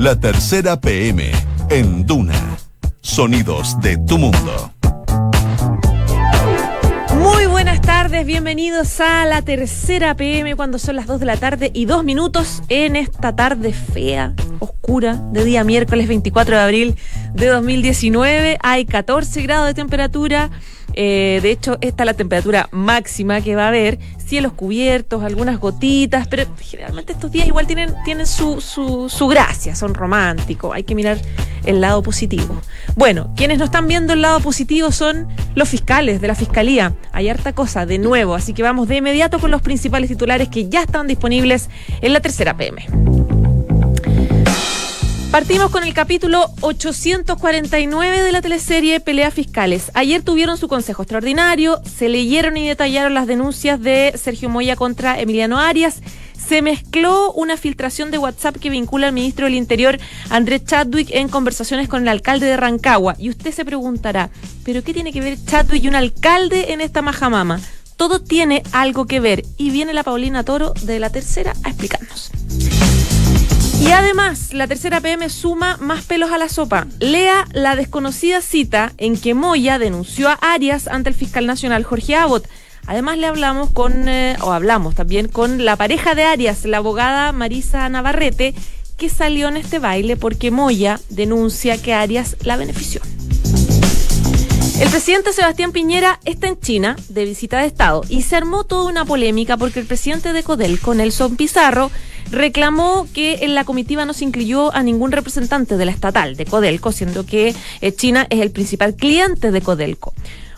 La tercera PM en Duna. Sonidos de tu mundo. Muy buenas tardes, bienvenidos a la tercera PM cuando son las 2 de la tarde y 2 minutos en esta tarde fea, oscura, de día miércoles 24 de abril de 2019. Hay 14 grados de temperatura. Eh, de hecho, esta es la temperatura máxima que va a haber. Cielos cubiertos, algunas gotitas, pero generalmente estos días igual tienen, tienen su, su, su gracia, son románticos. Hay que mirar el lado positivo. Bueno, quienes no están viendo el lado positivo son los fiscales de la Fiscalía. Hay harta cosa de nuevo, así que vamos de inmediato con los principales titulares que ya están disponibles en la tercera PM. Partimos con el capítulo 849 de la teleserie Peleas Fiscales. Ayer tuvieron su consejo extraordinario, se leyeron y detallaron las denuncias de Sergio Moya contra Emiliano Arias. Se mezcló una filtración de WhatsApp que vincula al ministro del Interior, Andrés Chadwick, en conversaciones con el alcalde de Rancagua. Y usted se preguntará, ¿pero qué tiene que ver Chadwick y un alcalde en esta majamama? Todo tiene algo que ver. Y viene la Paulina Toro de la tercera a explicarnos. Y además, la tercera PM suma más pelos a la sopa. Lea la desconocida cita en que Moya denunció a Arias ante el fiscal nacional Jorge Abbott. Además le hablamos con, eh, o hablamos también con la pareja de Arias, la abogada Marisa Navarrete, que salió en este baile porque Moya denuncia que Arias la benefició. El presidente Sebastián Piñera está en China de visita de Estado y se armó toda una polémica porque el presidente de Codelco, Nelson Pizarro, reclamó que en la comitiva no se incluyó a ningún representante de la estatal de Codelco, siendo que eh, China es el principal cliente de Codelco.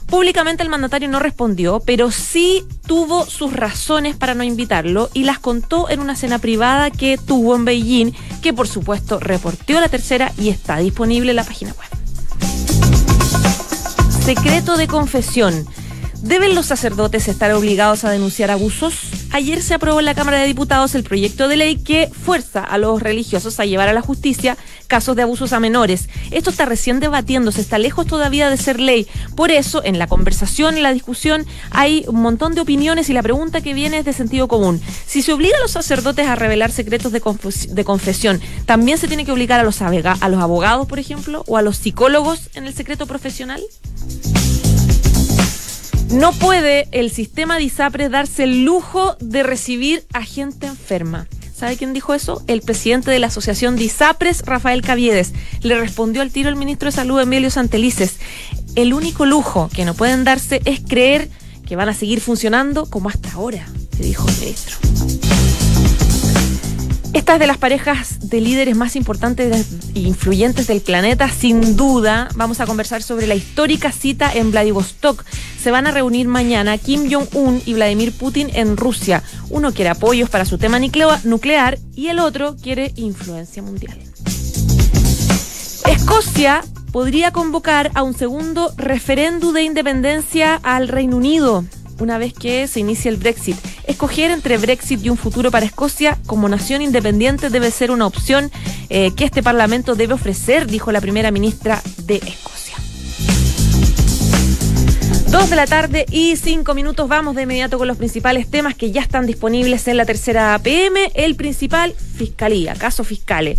Públicamente el mandatario no respondió, pero sí tuvo sus razones para no invitarlo y las contó en una cena privada que tuvo en Beijing, que por supuesto reporteó la tercera y está disponible en la página web. Secreto de confesión. ¿Deben los sacerdotes estar obligados a denunciar abusos? Ayer se aprobó en la Cámara de Diputados el proyecto de ley que fuerza a los religiosos a llevar a la justicia casos de abusos a menores. Esto está recién debatiéndose, está lejos todavía de ser ley. Por eso, en la conversación, en la discusión, hay un montón de opiniones y la pregunta que viene es de sentido común. Si se obliga a los sacerdotes a revelar secretos de, confesión, ¿también se tiene que obligar a los abogados, por ejemplo, o a los psicólogos en el secreto profesional? No puede el sistema de ISAPRES darse el lujo de recibir a gente enferma. ¿Sabe quién dijo eso? El presidente de la Asociación de ISAPRES, Rafael Caviedes. Le respondió al tiro el ministro de Salud, Emilio Santelices. El único lujo que no pueden darse es creer que van a seguir funcionando como hasta ahora, le dijo el ministro. Esta es de las parejas de líderes más importantes e influyentes del planeta, sin duda. Vamos a conversar sobre la histórica cita en Vladivostok. Se van a reunir mañana Kim Jong-un y Vladimir Putin en Rusia. Uno quiere apoyos para su tema nuclear y el otro quiere influencia mundial. Escocia podría convocar a un segundo referéndum de independencia al Reino Unido una vez que se inicie el Brexit. Escoger entre Brexit y un futuro para Escocia como nación independiente debe ser una opción eh, que este Parlamento debe ofrecer, dijo la primera ministra de Escocia. Dos de la tarde y cinco minutos. Vamos de inmediato con los principales temas que ya están disponibles en la tercera PM. El principal, Fiscalía, caso fiscales.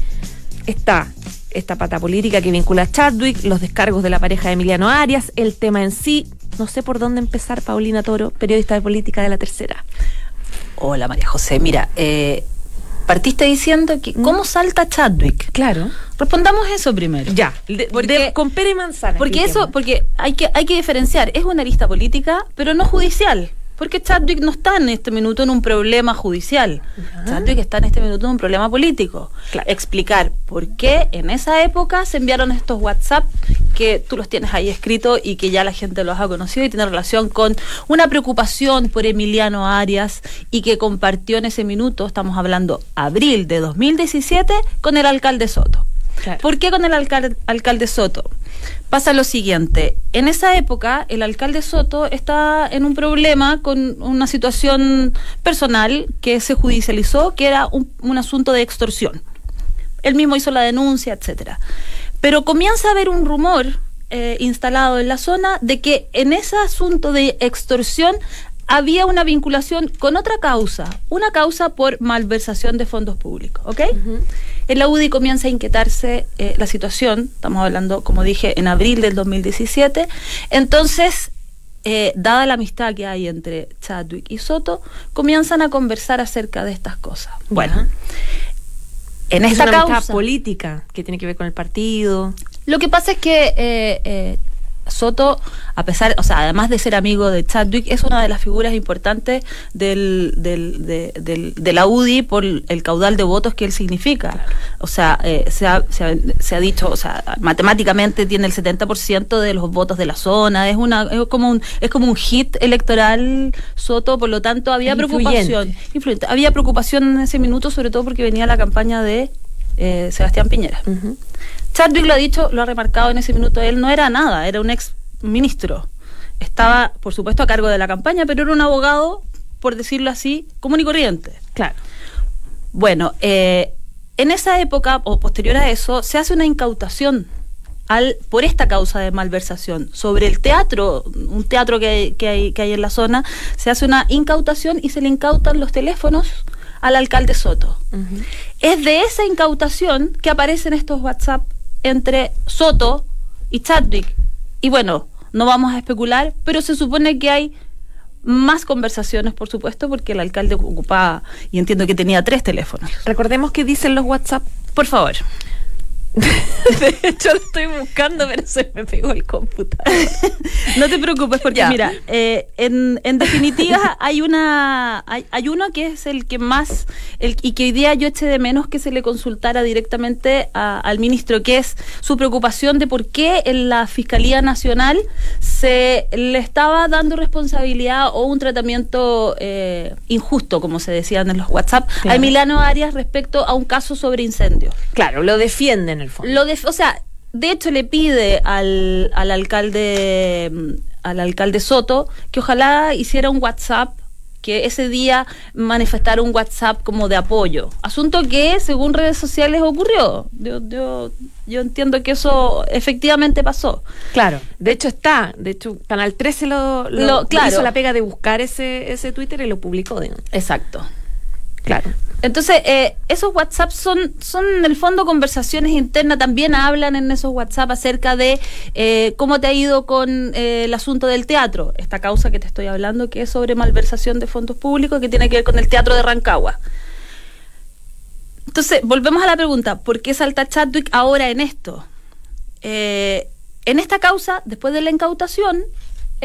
Está esta pata política que vincula a Chadwick, los descargos de la pareja de Emiliano Arias, el tema en sí, no sé por dónde empezar, Paulina Toro, periodista de política de la tercera. Hola María José, mira, eh, partiste diciendo que ¿cómo mm. salta Chadwick? Claro. Respondamos eso primero. Ya, con pere manzana. Porque eso, porque hay que, hay que diferenciar, es una lista política, pero no judicial. Porque Chadwick no está en este minuto en un problema judicial. Chadwick está en este minuto en un problema político. Explicar por qué en esa época se enviaron estos WhatsApp que tú los tienes ahí escritos y que ya la gente los ha conocido y tiene relación con una preocupación por Emiliano Arias y que compartió en ese minuto, estamos hablando abril de 2017, con el alcalde Soto. ¿Por qué con el alcalde, alcalde Soto? Pasa lo siguiente, en esa época el alcalde Soto está en un problema con una situación personal que se judicializó, que era un, un asunto de extorsión. Él mismo hizo la denuncia, etcétera. Pero comienza a haber un rumor eh, instalado en la zona de que en ese asunto de extorsión había una vinculación con otra causa, una causa por malversación de fondos públicos, ¿ok? En la UDI comienza a inquietarse eh, la situación, estamos hablando, como dije, en abril del 2017. Entonces, eh, dada la amistad que hay entre Chadwick y Soto, comienzan a conversar acerca de estas cosas. Bueno, en esta causa política que tiene que ver con el partido. Lo que pasa es que eh, eh, Soto, a pesar, o sea, además de ser amigo de Chadwick, es una de las figuras importantes del, del, de, la UDI por el caudal de votos que él significa. O sea, eh, se, ha, se, ha, dicho, o sea, matemáticamente tiene el 70% de los votos de la zona, es una es como un es como un hit electoral Soto, por lo tanto había preocupación, había preocupación en ese minuto, sobre todo porque venía la campaña de eh, Sebastián Piñera. Chadwick lo ha dicho, lo ha remarcado en ese minuto, él no era nada, era un ex ministro. Estaba, por supuesto, a cargo de la campaña, pero era un abogado, por decirlo así, común y corriente. Claro. Bueno, eh, en esa época, o posterior a eso, se hace una incautación al, por esta causa de malversación sobre el teatro, un teatro que que hay, que hay en la zona, se hace una incautación y se le incautan los teléfonos al alcalde Soto. Es de esa incautación que aparecen estos WhatsApp entre Soto y Chadwick. Y bueno, no vamos a especular, pero se supone que hay más conversaciones, por supuesto, porque el alcalde ocupaba, y entiendo que tenía tres teléfonos. Recordemos que dicen los WhatsApp. Por favor. de hecho, lo estoy buscando, pero se me pegó el computador. no te preocupes, porque mira, eh, en, en, definitiva hay una hay, hay, uno que es el que más, el, y que hoy día yo eché de menos que se le consultara directamente al ministro, que es su preocupación de por qué en la Fiscalía Nacional se le estaba dando responsabilidad o un tratamiento eh, injusto, como se decían en los WhatsApp, a Emiliano Arias respecto a un caso sobre incendios. Claro, lo defienden lo de, o sea, de hecho le pide al, al alcalde al alcalde Soto que ojalá hiciera un WhatsApp que ese día manifestara un WhatsApp como de apoyo. Asunto que, según redes sociales, ocurrió. Yo, yo, yo entiendo que eso efectivamente pasó. Claro, de hecho está. De hecho, Canal 13 lo, lo, hizo la pega de buscar ese, ese Twitter y lo publicó. Exacto. Claro. Entonces, eh, esos WhatsApp son, son en el fondo conversaciones internas, también hablan en esos WhatsApp acerca de eh, cómo te ha ido con eh, el asunto del teatro, esta causa que te estoy hablando, que es sobre malversación de fondos públicos, que tiene que ver con el teatro de Rancagua. Entonces, volvemos a la pregunta, ¿por qué salta Chadwick ahora en esto? en esta causa, después de la incautación,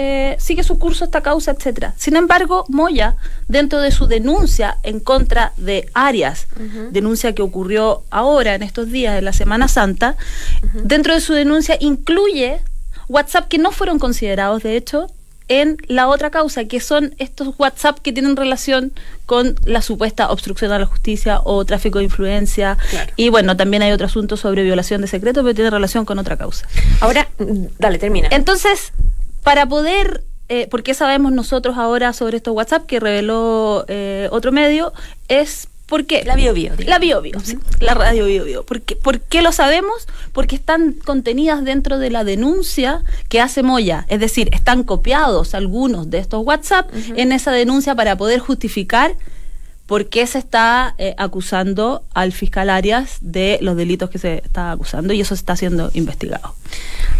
eh, sigue su curso esta causa, etcétera. Sin embargo, Moya, dentro de su denuncia en contra de Arias, denuncia que ocurrió ahora en estos días, en la Semana Santa, dentro de su denuncia incluye WhatsApp que no fueron considerados, de hecho, en la otra causa, que son estos WhatsApp que tienen relación con la supuesta obstrucción a la justicia o tráfico de influencia. Y bueno, también hay otro asunto sobre violación de secreto, pero tiene relación con otra causa. Ahora, mm, dale, termina. Entonces, para poder, eh, porque sabemos nosotros ahora sobre estos WhatsApp que reveló eh, otro medio, es porque la bio, bio la bio, bio la radio bio, bio. ¿Por qué, ¿Por qué lo sabemos? Porque están contenidas dentro de la denuncia que hace Moya, es decir, están copiados algunos de estos WhatsApp en esa denuncia para poder justificar por qué se está eh, acusando al fiscal Arias de los delitos que se está acusando y eso está siendo investigado.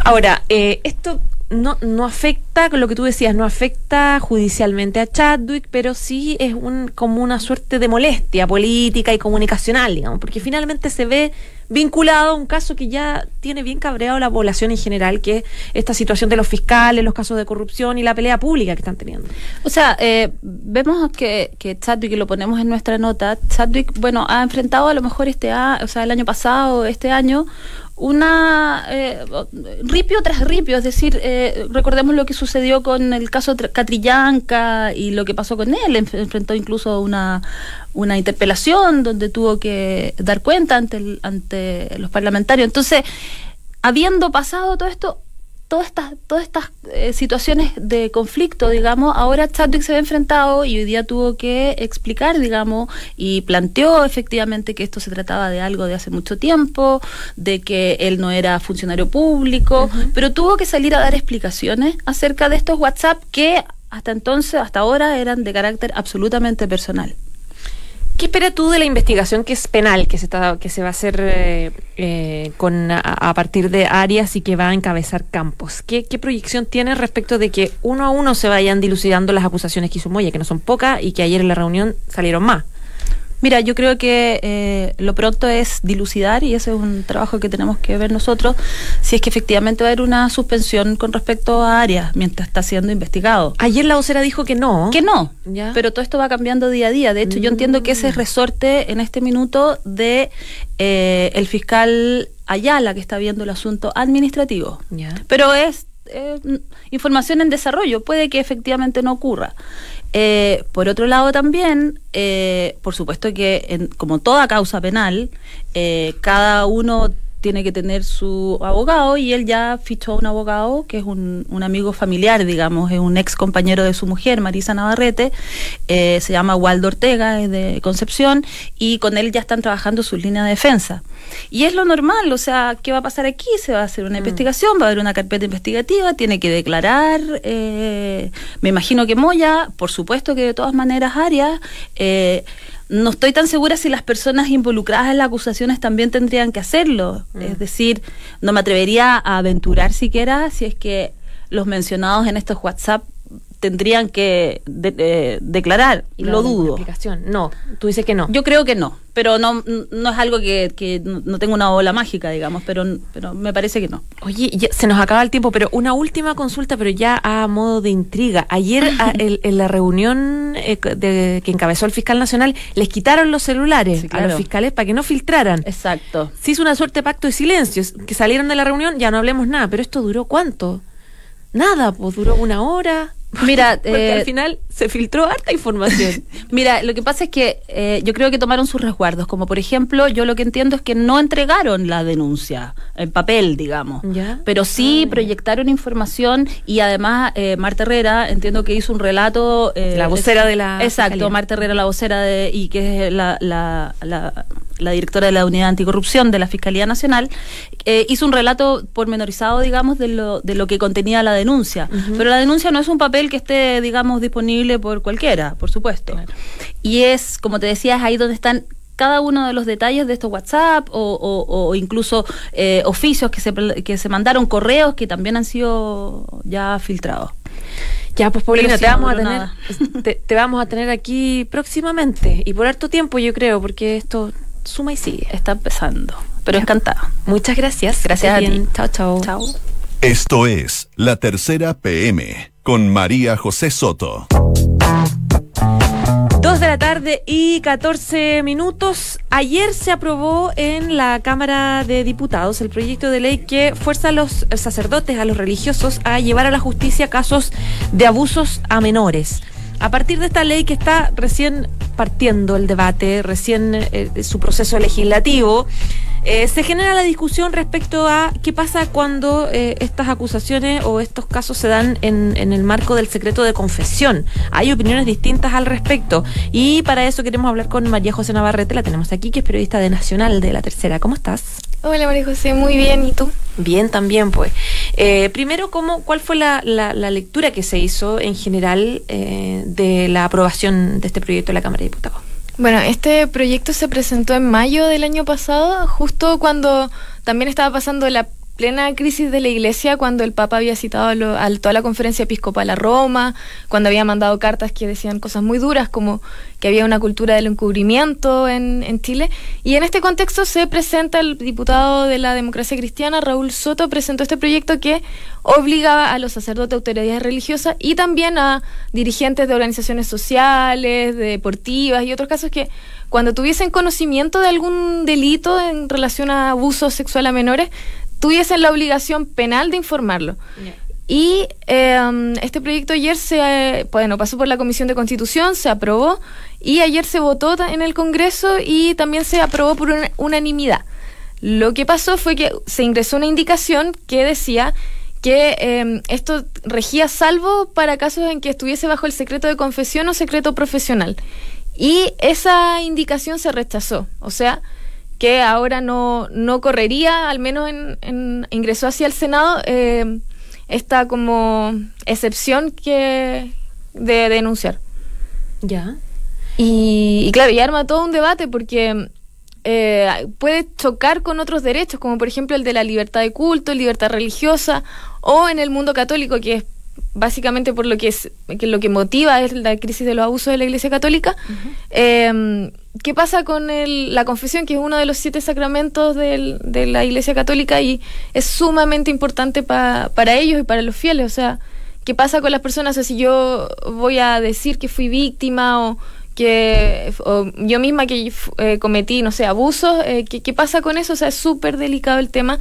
Ahora, eh, esto no, no afecta, lo que tú decías, no afecta judicialmente a Chadwick, pero sí es un, como una suerte de molestia política y comunicacional, digamos, porque finalmente se ve vinculado a un caso que ya tiene bien cabreado la población en general, que es esta situación de los fiscales, los casos de corrupción y la pelea pública que están teniendo. O sea, eh, vemos que, que Chadwick, y lo ponemos en nuestra nota, Chadwick, bueno, ha enfrentado a lo mejor este o sea, el año pasado, este año, una eh, ripio tras ripio, es decir, eh, recordemos lo que sucedió con el caso Catrillanca y lo que pasó con él, enfrentó incluso una, una interpelación donde tuvo que dar cuenta ante, ante los parlamentarios. Entonces, habiendo pasado todo esto, todas estas, todas estas eh, situaciones de conflicto, digamos, ahora Chadwick se ve enfrentado y hoy día tuvo que explicar, digamos, y planteó efectivamente que esto se trataba de algo de hace mucho tiempo, de que él no era funcionario público, pero tuvo que salir a dar explicaciones acerca de estos WhatsApp que hasta entonces, hasta ahora, eran de carácter absolutamente personal. ¿Qué esperas tú de la investigación que es penal, que se, está, que se va a hacer eh, eh, con, a, partir de áreas y que va a encabezar campos? ¿Qué, ¿Qué, proyección tiene respecto de que uno a uno se vayan dilucidando las acusaciones que hizo Moya, que no son pocas y que ayer en la reunión salieron más? Mira, yo creo que eh, lo pronto es dilucidar y ese es un trabajo que tenemos que ver nosotros si es que efectivamente va a haber una suspensión con respecto a Arias mientras está siendo investigado. Ayer la vocera dijo que no. Que no, pero todo esto va cambiando día a día. De hecho, yo entiendo que ese es mm. resorte en este minuto de eh, el fiscal Ayala que está viendo el asunto administrativo. Pero es información en desarrollo, puede que efectivamente no ocurra. Eh, por otro lado también, eh, por supuesto que como toda causa penal, eh, cada uno tiene que tener su abogado y él ya fichó a un abogado que es un, amigo familiar, digamos, es un ex compañero de su mujer, Marisa Navarrete, eh, se llama Waldo Ortega, es de Concepción, y con él ya están trabajando su línea de defensa. Y es lo normal, o sea, ¿qué va a pasar aquí? Se va a hacer una mm. investigación, va a haber una carpeta investigativa, tiene que declarar, eh, me imagino que Moya, por supuesto que de todas maneras Arias, eh, no estoy tan segura si las personas involucradas en las acusaciones también tendrían que hacerlo. Mm. Es decir, no me atrevería a aventurar siquiera si es que los mencionados en estos WhatsApp tendrían que declarar. lo dudo. No, tú dices que no. Yo creo que no, pero no, no es algo que, no tenga una bola mágica, digamos, pero, pero me parece que no. Oye, se nos acaba el tiempo, pero una última consulta, pero ya a modo de intriga. Ayer en la reunión eh, de, que encabezó el fiscal nacional, les quitaron los celulares a los fiscales para que no filtraran. Exacto. Se hizo una suerte de pacto de silencio, que salieron de la reunión, ya no hablemos nada, pero esto duró cuánto? Nada, pues duró una hora. Mira, porque al eh, final se filtró harta información. Mira, lo que pasa es que eh, yo creo que tomaron sus resguardos, como por ejemplo, yo lo que entiendo es que no entregaron la denuncia en papel, digamos, pero sí ah. proyectaron información y además eh, Marta Herrera, entiendo que hizo un relato... la vocera de la... Exacto, Marta Herrera, la vocera de, y que es la, la, la, directora de la Unidad Anticorrupción de la Fiscalía Nacional, hizo un relato pormenorizado, digamos, de lo, de lo que contenía la denuncia. Pero la denuncia no es un papel que esté, digamos, disponible por cualquiera, por supuesto. Y es, como te decía, es ahí donde están cada uno de los detalles de estos WhatsApp o, incluso eh, oficios que se, que se mandaron, correos que también han sido ya filtrados. Ya, pues Paulina, te vamos, a tener, te, vamos a tener aquí próximamente y por harto tiempo, yo creo, porque esto suma y sigue. Está empezando, pero encantada. Muchas gracias. Gracias a ti. Chao, chao. Chao. Esto es La Tercera PM con María José Soto. Dos de la tarde y 14 minutos. Ayer se aprobó en la Cámara de Diputados el proyecto de ley que fuerza a los sacerdotes, a los religiosos, a llevar a la justicia casos de abusos a menores. A partir de esta ley que está recién partiendo el debate, recién eh, su proceso legislativo, eh, se genera la discusión respecto a qué pasa cuando eh, estas acusaciones o estos casos se dan en, en, el marco del secreto de confesión. Hay opiniones distintas al respecto y para eso queremos hablar con María José Navarrete, la tenemos aquí, que es periodista de Nacional de la Tercera. ¿Cómo estás? Hola María José, muy bien. ¿Y tú? Bien, también pues. Eh, primero, ¿cómo, ¿cuál fue la, la, lectura que se hizo en general de la aprobación de este proyecto en la Cámara de Diputados? Bueno, este proyecto se presentó en mayo del año pasado, justo cuando también estaba pasando la plena crisis de la iglesia cuando el Papa había citado a, toda la conferencia episcopal a Roma, cuando había mandado cartas que decían cosas muy duras como que había una cultura del encubrimiento en, Chile. Y en este contexto se presenta el diputado de la democracia cristiana, Raúl Soto, presentó este proyecto que obligaba a los sacerdotes, autoridades religiosas y también a dirigentes de organizaciones sociales, deportivas y otros casos que cuando tuviesen conocimiento de algún delito en relación a abuso sexual a menores, tuviesen la obligación penal de informarlo. Y em, este proyecto ayer se, bueno, pasó por la Comisión de Constitución, se aprobó y ayer se votó en el Congreso y también se aprobó por unanimidad. Lo que pasó fue que se ingresó una indicación que decía que em, esto regía salvo para casos en que estuviese bajo el secreto de confesión o secreto profesional. Y esa indicación se rechazó. O sea, que ahora no, no correría, al menos en, ingresó hacia el Senado, eh, esta como excepción que de denunciar. Ya. Y, y claro, y arma todo un debate porque eh, puede chocar con otros derechos, como por ejemplo el de la libertad de culto, libertad religiosa, o en el mundo católico, que es básicamente por lo que es que lo que motiva es la crisis de los abusos de la Iglesia Católica. Eh, ¿Qué pasa con el, la confesión, que es uno de los siete sacramentos del- de la Iglesia Católica y es sumamente importante pa- para ellos y para los fieles? O sea, ¿qué pasa con las personas? O sea, si yo voy a decir que fui víctima o que o yo misma que eh, cometí, no sé, abusos, eh, ¿qué, qué pasa con eso? O sea, es súper delicado el tema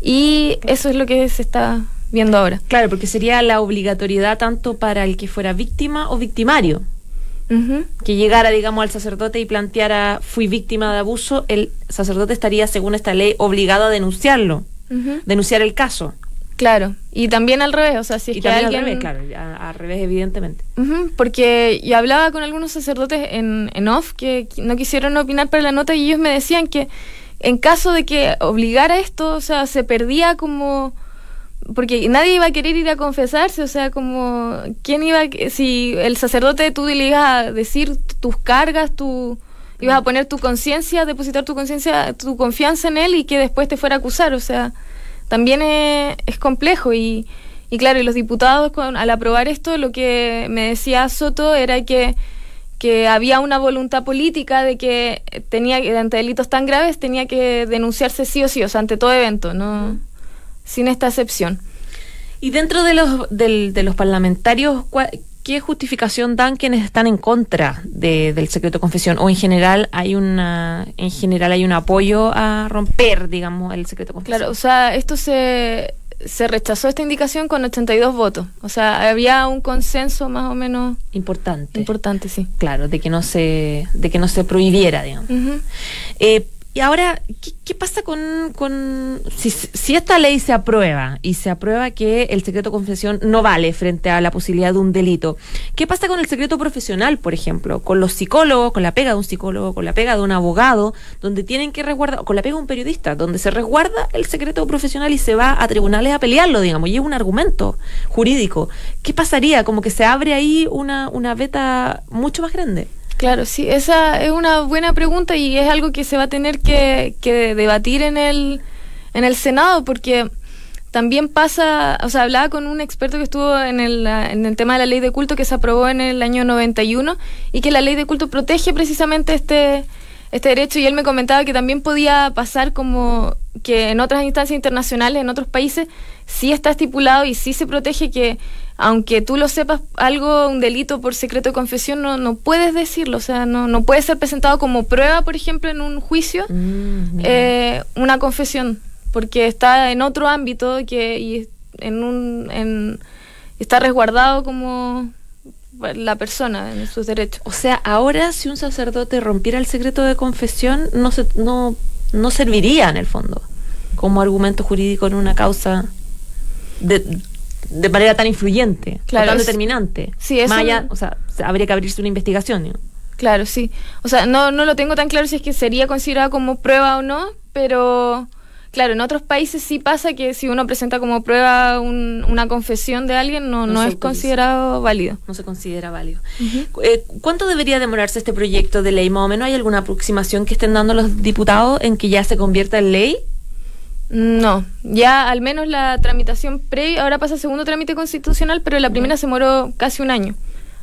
y eso es lo que se está viendo ahora. Claro, porque sería la obligatoriedad tanto para el que fuera víctima o victimario. Que llegara, digamos, al sacerdote y planteara fui víctima de abuso, el sacerdote estaría, según esta ley, obligado a denunciarlo, denunciar el caso. Claro, y también al revés, o sea, si es y que alguien... al revés, claro, al revés, evidentemente. Porque yo hablaba con algunos sacerdotes en, en off que no quisieron opinar para la nota y ellos me decían que en caso de que obligara esto, o sea, se perdía como... Porque nadie iba a querer ir a confesarse, o sea, como... ¿Quién iba a... Si el sacerdote tú le ibas a decir tus cargas, tu... Ibas a poner tu conciencia, depositar tu conciencia, tu confianza en él y que después te fuera a acusar, o sea, también es, es complejo y, y claro, y los diputados al aprobar esto, lo que me decía Soto era que, que había una voluntad política de que tenía que, ante delitos tan graves tenía que denunciarse sí o sí, o sea, ante todo evento, no sin esta excepción. Y dentro de los, del- de los parlamentarios, ¿cuál- ¿qué justificación dan quienes están en contra de- del secreto de confesión? ¿O en general hay una en general hay un apoyo a romper, digamos, el secreto de confesión? Claro, o sea, esto se, se rechazó esta indicación con 82 votos, o sea, había un consenso más o menos Importante. importante, sí. claro, de que no se, de que no se prohibiera, digamos. Eh, y ahora, ¿qué, pasa con, con si, si esta ley se aprueba y se aprueba que el secreto confesión no vale frente a la posibilidad de un delito? ¿Qué pasa con el secreto profesional, por ejemplo? Con los psicólogos, con la pega de un psicólogo, con la pega de un abogado, donde tienen que resguardar, con la pega de un periodista, donde se resguarda el secreto profesional y se va a tribunales a pelearlo, digamos, y es un argumento jurídico. ¿Qué pasaría? Como que se abre ahí una, una beta mucho más grande. Claro, sí, esa es una buena pregunta y es algo que se va a tener que, debatir en el, en el Senado porque también pasa, o sea, hablaba con un experto que estuvo en el, en el tema de la ley de culto que se aprobó en el año 91 y que la ley de culto protege precisamente este, este derecho y él me comentaba que también podía pasar como que en otras instancias internacionales, en otros países, sí está estipulado y sí se protege que aunque tú lo sepas algo, un delito por secreto de confesión, no, no puedes decirlo, o sea, no, no puede ser presentado como prueba, por ejemplo, en un juicio, Mm, eh, una confesión, porque está en otro ámbito que y en un, en, está resguardado como la persona en sus derechos. O sea, ahora si un sacerdote rompiera el secreto de confesión, no, se, no, no serviría en el fondo como argumento jurídico en una causa de, de manera tan influyente, o Claro, tan es- determinante. sí, es Más un- allá, o sea, se- habría que abrirse una investigación. ¿no? Claro, sí. O sea, no, no lo tengo tan claro si es que sería considerado como prueba o no, pero claro, en otros países sí pasa que si uno presenta como prueba un- una confesión de alguien, no, No no, se es utiliza. considerado válido. No se considera válido. Eh, ¿Cuánto debería demorarse este proyecto de ley? Más o menos, ¿hay alguna aproximación que estén dando los diputados en que ya se convierta en ley? No, ya al menos la tramitación previa, ahora pasa segundo trámite constitucional, pero la primera se demoró casi un año.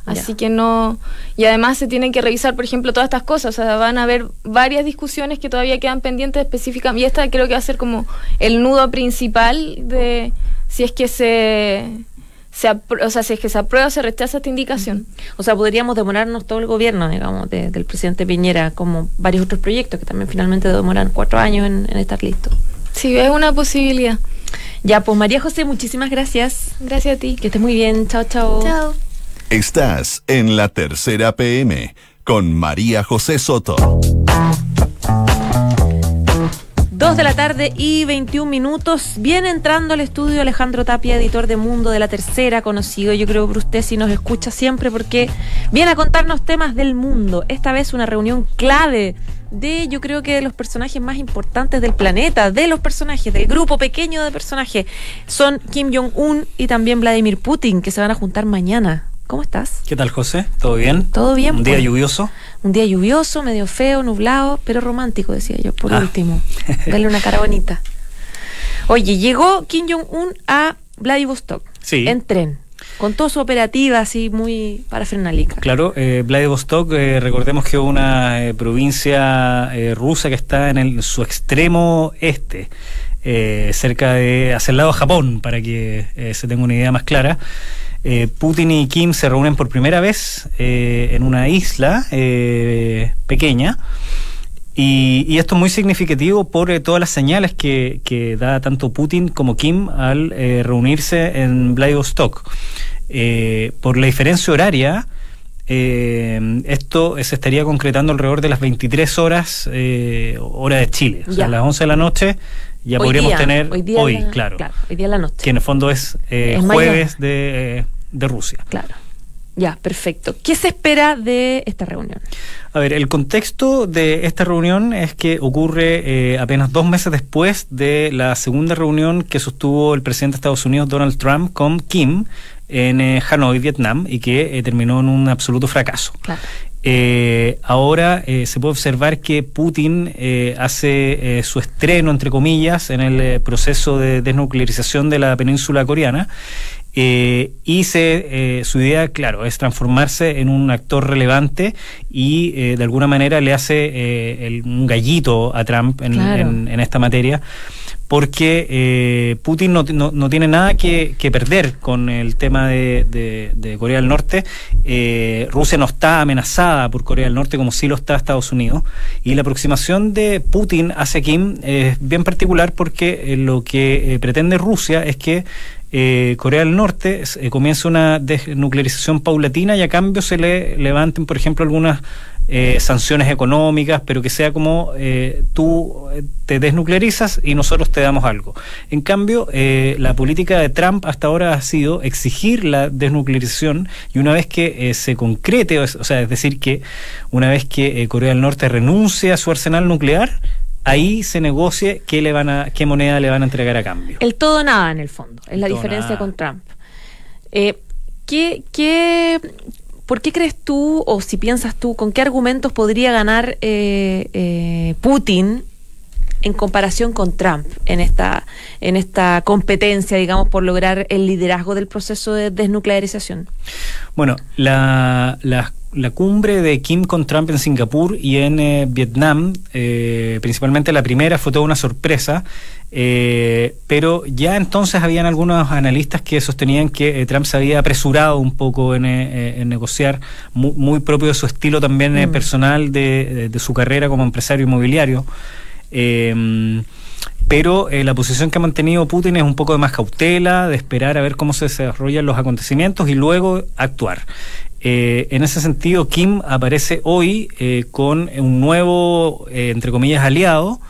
Así Ya. que no, y además se tienen que revisar, por ejemplo, todas estas cosas, o sea, van a haber varias discusiones que todavía quedan pendientes específicamente, y esta creo que va a ser como el nudo principal de si es que se, se o sea, si es que se aprueba o se rechaza esta indicación. O sea, podríamos demorarnos todo el gobierno, digamos, de- del presidente Piñera, como varios otros proyectos que también finalmente demoran cuatro años en, en estar listos. Sí, es una posibilidad. Ya, pues María José, muchísimas gracias. Gracias a ti. Que estés muy bien. Chao, chao. Chao. Estás en la tercera PM con María José Soto. Dos de la tarde y 21 minutos. Viene entrando al estudio Alejandro Tapia, editor de Mundo de la Tercera, conocido yo creo por usted si nos escucha siempre porque viene a contarnos temas del mundo. Esta vez una reunión clave de yo creo que de los personajes más importantes del planeta, de los personajes, del grupo pequeño de personajes. Son Kim Jong-un y también Vladimir Putin, que se van a juntar mañana. ¿Cómo estás? ¿Qué tal, José? ¿Todo bien? ¿Todo bien? ¿Un día pues. lluvioso? Un día lluvioso, medio feo, nublado, pero romántico, decía yo, por Ah. último. Dale una cara bonita. Oye, llegó Kim Jong-un a Vladivostok Sí. en tren, con toda su operativa así muy parafernalica. Claro, eh, Vladivostok, eh, recordemos que es una eh, provincia eh, rusa que está en el- su extremo este, eh, cerca de, hacia el lado de Japón, para que eh, se tenga una idea más clara. Eh, Putin y Kim se reúnen por primera vez eh, en una isla eh, pequeña. Y, y esto es muy significativo por todas las señales que, que da tanto Putin como Kim al reunirse en Vladivostok. Por la diferencia horaria, eh, esto se estaría concretando alrededor de las 23 horas, eh, hora de Chile. O sea, a las 11 de la noche ya Hoy podríamos día, tener hoy, día hoy, la- claro, Hoy día en la noche. que en el fondo es, eh, jueves de, de Rusia. Claro. Ya, perfecto. ¿Qué se espera de esta reunión? A ver, el contexto de esta reunión es que ocurre eh, apenas dos meses después de la segunda reunión que sostuvo el presidente de Estados Unidos, Donald Trump, con Kim en eh, Hanoi, Vietnam, y que eh, terminó en un absoluto fracaso. Claro. Eh, ahora eh, se puede observar que Putin eh, hace su estreno, entre comillas, en el proceso de desnuclearización de la península coreana. Eh, y se, eh, su idea, claro, es transformarse en un actor relevante y eh, de alguna manera le hace eh, el- un gallito a Trump en, Claro. en- en esta materia porque eh, Putin no, no- no tiene nada que, que perder con el tema de, de- de Corea del Norte. Rusia no está amenazada por Corea del Norte como sí lo está Estados Unidos. Y la aproximación de Putin hacia Kim es bien particular porque lo que pretende Rusia es que eh, Corea del Norte eh, comience una desnuclearización paulatina y a cambio se le levanten, por ejemplo, algunas eh, sanciones económicas, pero que sea como eh, tú eh, te desnuclearizas y nosotros te damos algo. En cambio, eh, la política de Trump hasta ahora ha sido exigir la desnuclearización y una vez que eh, se concrete, o sea, es decir, que una vez que Corea del Norte renuncie a su arsenal nuclear, ahí se negocie qué, le van a, qué moneda le van a entregar a cambio. El todo nada, en el fondo. Es la diferencia nada. con Trump. Eh, ¿qué, qué, ¿Por qué crees tú, o si piensas tú, con qué argumentos podría ganar eh, eh, Putin en comparación con Trump en esta, en esta competencia, digamos, por lograr el liderazgo del proceso de desnuclearización? Bueno, la, la, la cumbre de Kim con Trump en Singapur y en eh, Vietnam, eh, principalmente la primera, fue toda una sorpresa, eh, pero ya entonces habían algunos analistas que sostenían que eh, Trump se había apresurado un poco en, eh, en negociar, muy, muy propio de su estilo también Mm. personal, de, de- de su carrera como empresario inmobiliario. Eh, pero eh, la posición que ha mantenido Putin es un poco de más cautela, de esperar a ver cómo se desarrollan los acontecimientos y luego actuar. Eh, en ese sentido, Kim aparece hoy eh, con un nuevo, eh, entre comillas, aliado,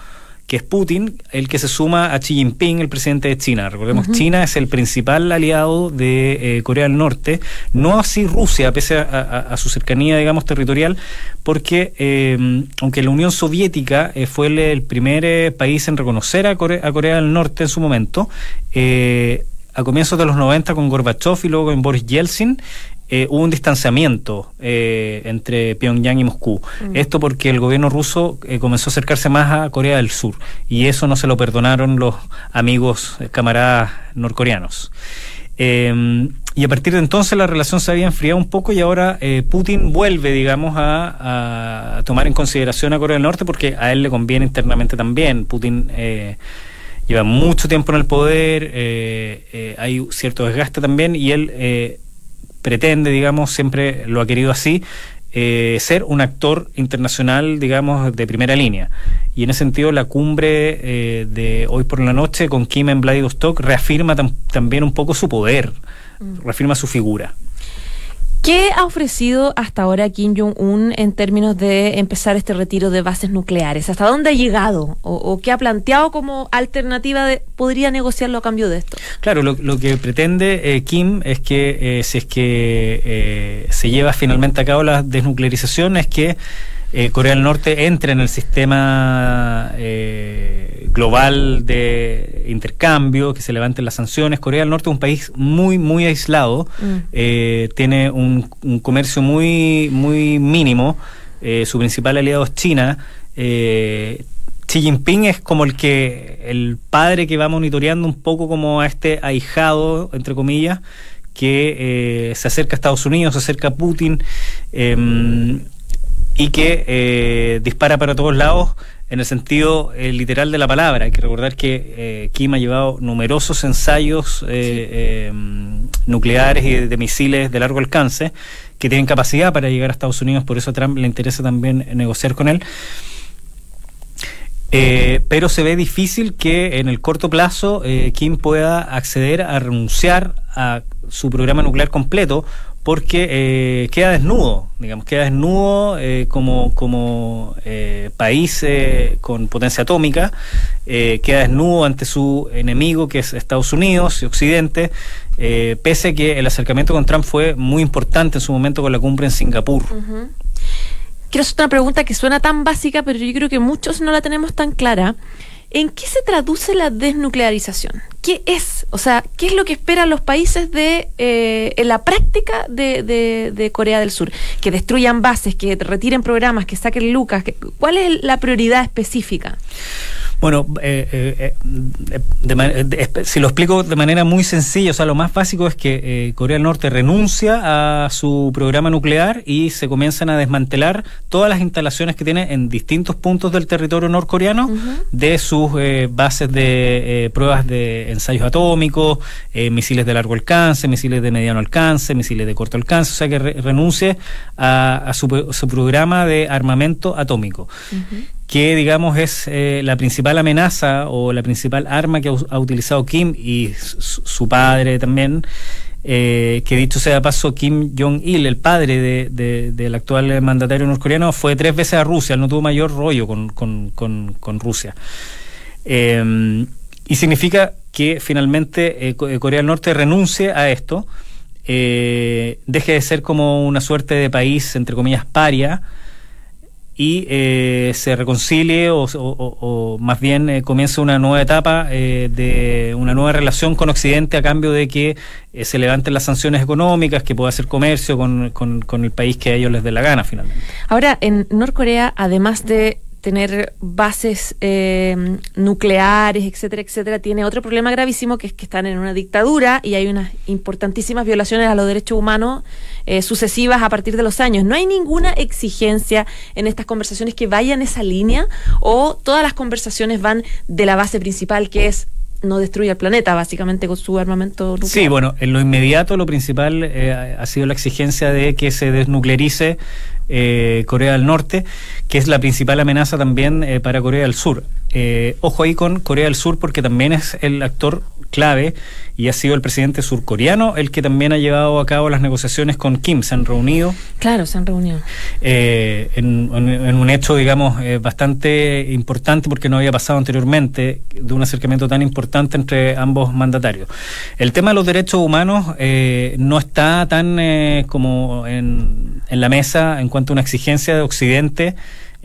que es Putin, el que se suma a Xi Jinping, el presidente de China. Recordemos, China es el principal aliado de eh, Corea del Norte, no así Rusia, pese a, a- a su cercanía, digamos, territorial, porque eh, aunque la Unión Soviética eh, fue el, el primer país en reconocer a Corea, a Corea del Norte en su momento, a comienzos de los 90 con Gorbachev y luego con Boris Yeltsin, eh, hubo un distanciamiento eh, entre Pyongyang y Moscú. Esto porque el gobierno ruso eh, comenzó a acercarse más a Corea del Sur y eso no se lo perdonaron los amigos, camaradas norcoreanos. Eh, y a partir de entonces la relación se había enfriado un poco y ahora Putin vuelve, digamos, a, a tomar en consideración a Corea del Norte porque a él le conviene internamente también. Putin eh, lleva mucho tiempo en el poder, hay cierto desgaste también y él pretende, digamos, siempre lo ha querido así, eh, ser un actor internacional, digamos, de primera línea. Y en ese sentido, la cumbre eh, de hoy por la noche con Kim en Vladivostok reafirma tam- también un poco su poder, reafirma su figura. ¿Qué ha ofrecido hasta ahora Kim Jong-un en términos de empezar este retiro de bases nucleares? ¿Hasta dónde ha llegado? ¿O, qué ha planteado como alternativa de podría negociarlo a cambio de esto? Claro, lo, lo que pretende eh, Kim es que eh, si es que eh, se lleva finalmente a cabo la desnuclearización es que eh, Corea del Norte entre en el sistema eh, global de intercambio, que se levanten las sanciones. Corea del Norte es un país muy, muy aislado, Mm. eh, tiene un, un comercio muy, muy mínimo, su principal aliado es China. Xi Jinping es como el que el padre que va monitoreando un poco como a este ahijado entre comillas que se acerca a Estados Unidos, se acerca a Putin eh, y que eh, dispara para todos lados en el sentido eh, literal de la palabra. Hay que recordar que eh, Kim ha llevado numerosos ensayos eh, eh, nucleares y de, de misiles de largo alcance que tienen capacidad para llegar a Estados Unidos, por eso a Trump le interesa también negociar con él. Pero se ve difícil que en el corto plazo Kim pueda acceder a renunciar a su programa nuclear completo porque eh, queda desnudo, digamos, queda desnudo eh, como, como eh, país con potencia atómica, queda desnudo ante su enemigo que es Estados Unidos y Occidente, pese a que el acercamiento con Trump fue muy importante en su momento con la cumbre en Singapur. Quiero hacer una pregunta que suena tan básica, pero yo creo que muchos no la tenemos tan clara. ¿En qué se traduce la desnuclearización? ¿Qué es? O sea, ¿qué es lo que esperan los países de eh, en la práctica de, de- Corea del Sur? Que destruyan bases, que retiren programas, que saquen lucas. que- ¿Cuál es la prioridad específica? Bueno, eh, eh, eh, de ma- de- si lo explico de manera muy sencilla, o sea, lo más básico es que eh, Corea del Norte renuncia a su programa nuclear y se comienzan a desmantelar todas las instalaciones que tiene en distintos puntos del territorio norcoreano de sus eh, bases de eh, pruebas de ensayos atómicos, eh, misiles de largo alcance, misiles de mediano alcance, misiles de corto alcance, o sea, que re- renuncie a, a su, su programa de armamento atómico que digamos es eh, la principal amenaza o la principal arma que ha, utilizado Kim y su, padre también, eh, que dicho sea paso, Kim Jong-il, el padre de- de- del actual mandatario norcoreano, fue tres veces a Rusia, no tuvo mayor rollo con, con- con- Rusia. Eh, y significa que finalmente Co- Corea del Norte renuncie a esto, deje de ser como una suerte de país, entre comillas, paria, y eh, se reconcilie o, más bien eh, comience una nueva etapa eh, de una nueva relación con Occidente a cambio de que eh, se levanten las sanciones económicas, que pueda hacer comercio con, con- con el país que a ellos les dé la gana finalmente. Ahora, en Norcorea, además de tener bases eh, nucleares, etcétera, etcétera, tiene otro problema gravísimo que es que están en una dictadura y hay unas importantísimas violaciones a los derechos humanos eh, sucesivas a partir de los años. ¿No hay ninguna exigencia en estas conversaciones que vayan esa línea o todas las conversaciones van de la base principal que es no destruye el planeta, básicamente con su armamento nuclear? Sí, bueno, en lo inmediato lo principal eh, ha sido la exigencia de que se desnuclearice eh, Corea del Norte, que es la principal amenaza también eh, para Corea del Sur. Eh, ojo ahí con Corea del Sur porque también es el actor clave y ha sido el presidente surcoreano el que también ha llevado a cabo las negociaciones con Kim. Se han reunido Claro, se han reunido. eh, en, en- en un hecho, digamos, eh, bastante importante porque no había pasado anteriormente de un acercamiento tan importante entre ambos mandatarios. El tema de los derechos humanos eh, no está tan como en, en la mesa en cuanto a una exigencia de Occidente.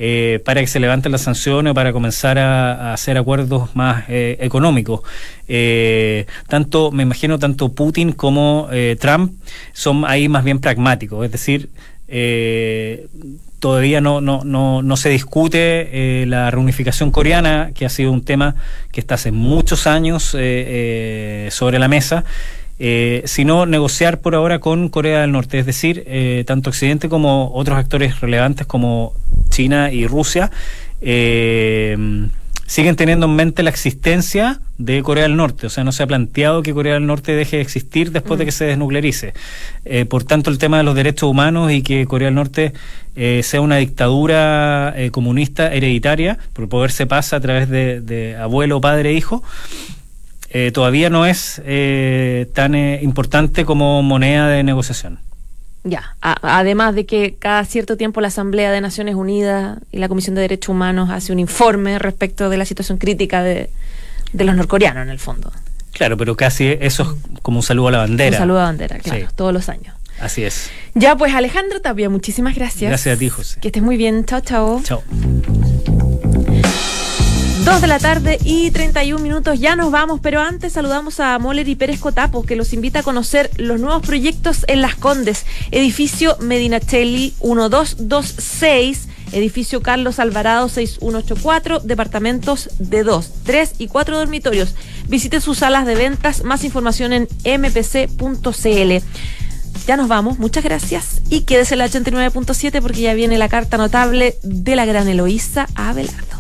eh, para que se levanten las sanciones o para comenzar a, hacer acuerdos más eh, económicos. Eh, tanto, me imagino, tanto Putin como eh, Trump son ahí más bien pragmáticos, es decir, todavía no, no, no, no se discute eh, la reunificación coreana, que ha sido un tema que está hace muchos años sobre la mesa, eh, sino negociar por ahora con Corea del Norte, es decir, eh, tanto Occidente como otros actores relevantes como China y Rusia. eh, siguen teniendo en mente la existencia de Corea del Norte, o sea, no se ha planteado que Corea del Norte deje de existir después de que se desnuclearice. Eh, por tanto, el tema de los derechos humanos y que Corea del Norte eh, sea una dictadura eh, comunista hereditaria, por el poder se pasa a través de, de abuelo, padre, hijo, eh, todavía no es eh, tan eh, importante como moneda de negociación. Ya, a- además de que cada cierto tiempo la Asamblea de Naciones Unidas y la Comisión de Derechos Humanos hace un informe respecto de la situación crítica de, de los norcoreanos, en el fondo. Claro, pero casi eso es como un saludo a la bandera. Un saludo a bandera, claro, Sí. todos los años. Así es. Ya, pues Alejandro Tapia, muchísimas gracias. Gracias a ti, José. Que estés muy bien. Chao, chao. Chao. Dos de la tarde y 31 minutos, ya nos vamos, pero antes saludamos a Moller y Pérez Cotapo, que los invita a conocer los nuevos proyectos en Las Condes, edificio Medinachelli 1226, edificio Carlos Alvarado 6184, departamentos de 2, 3 y 4 dormitorios. Visite sus salas de ventas, más información en mpc.cl. Ya nos vamos, muchas gracias y quédese en la 89.7 porque ya viene la carta notable de la gran Eloísa Abelardo.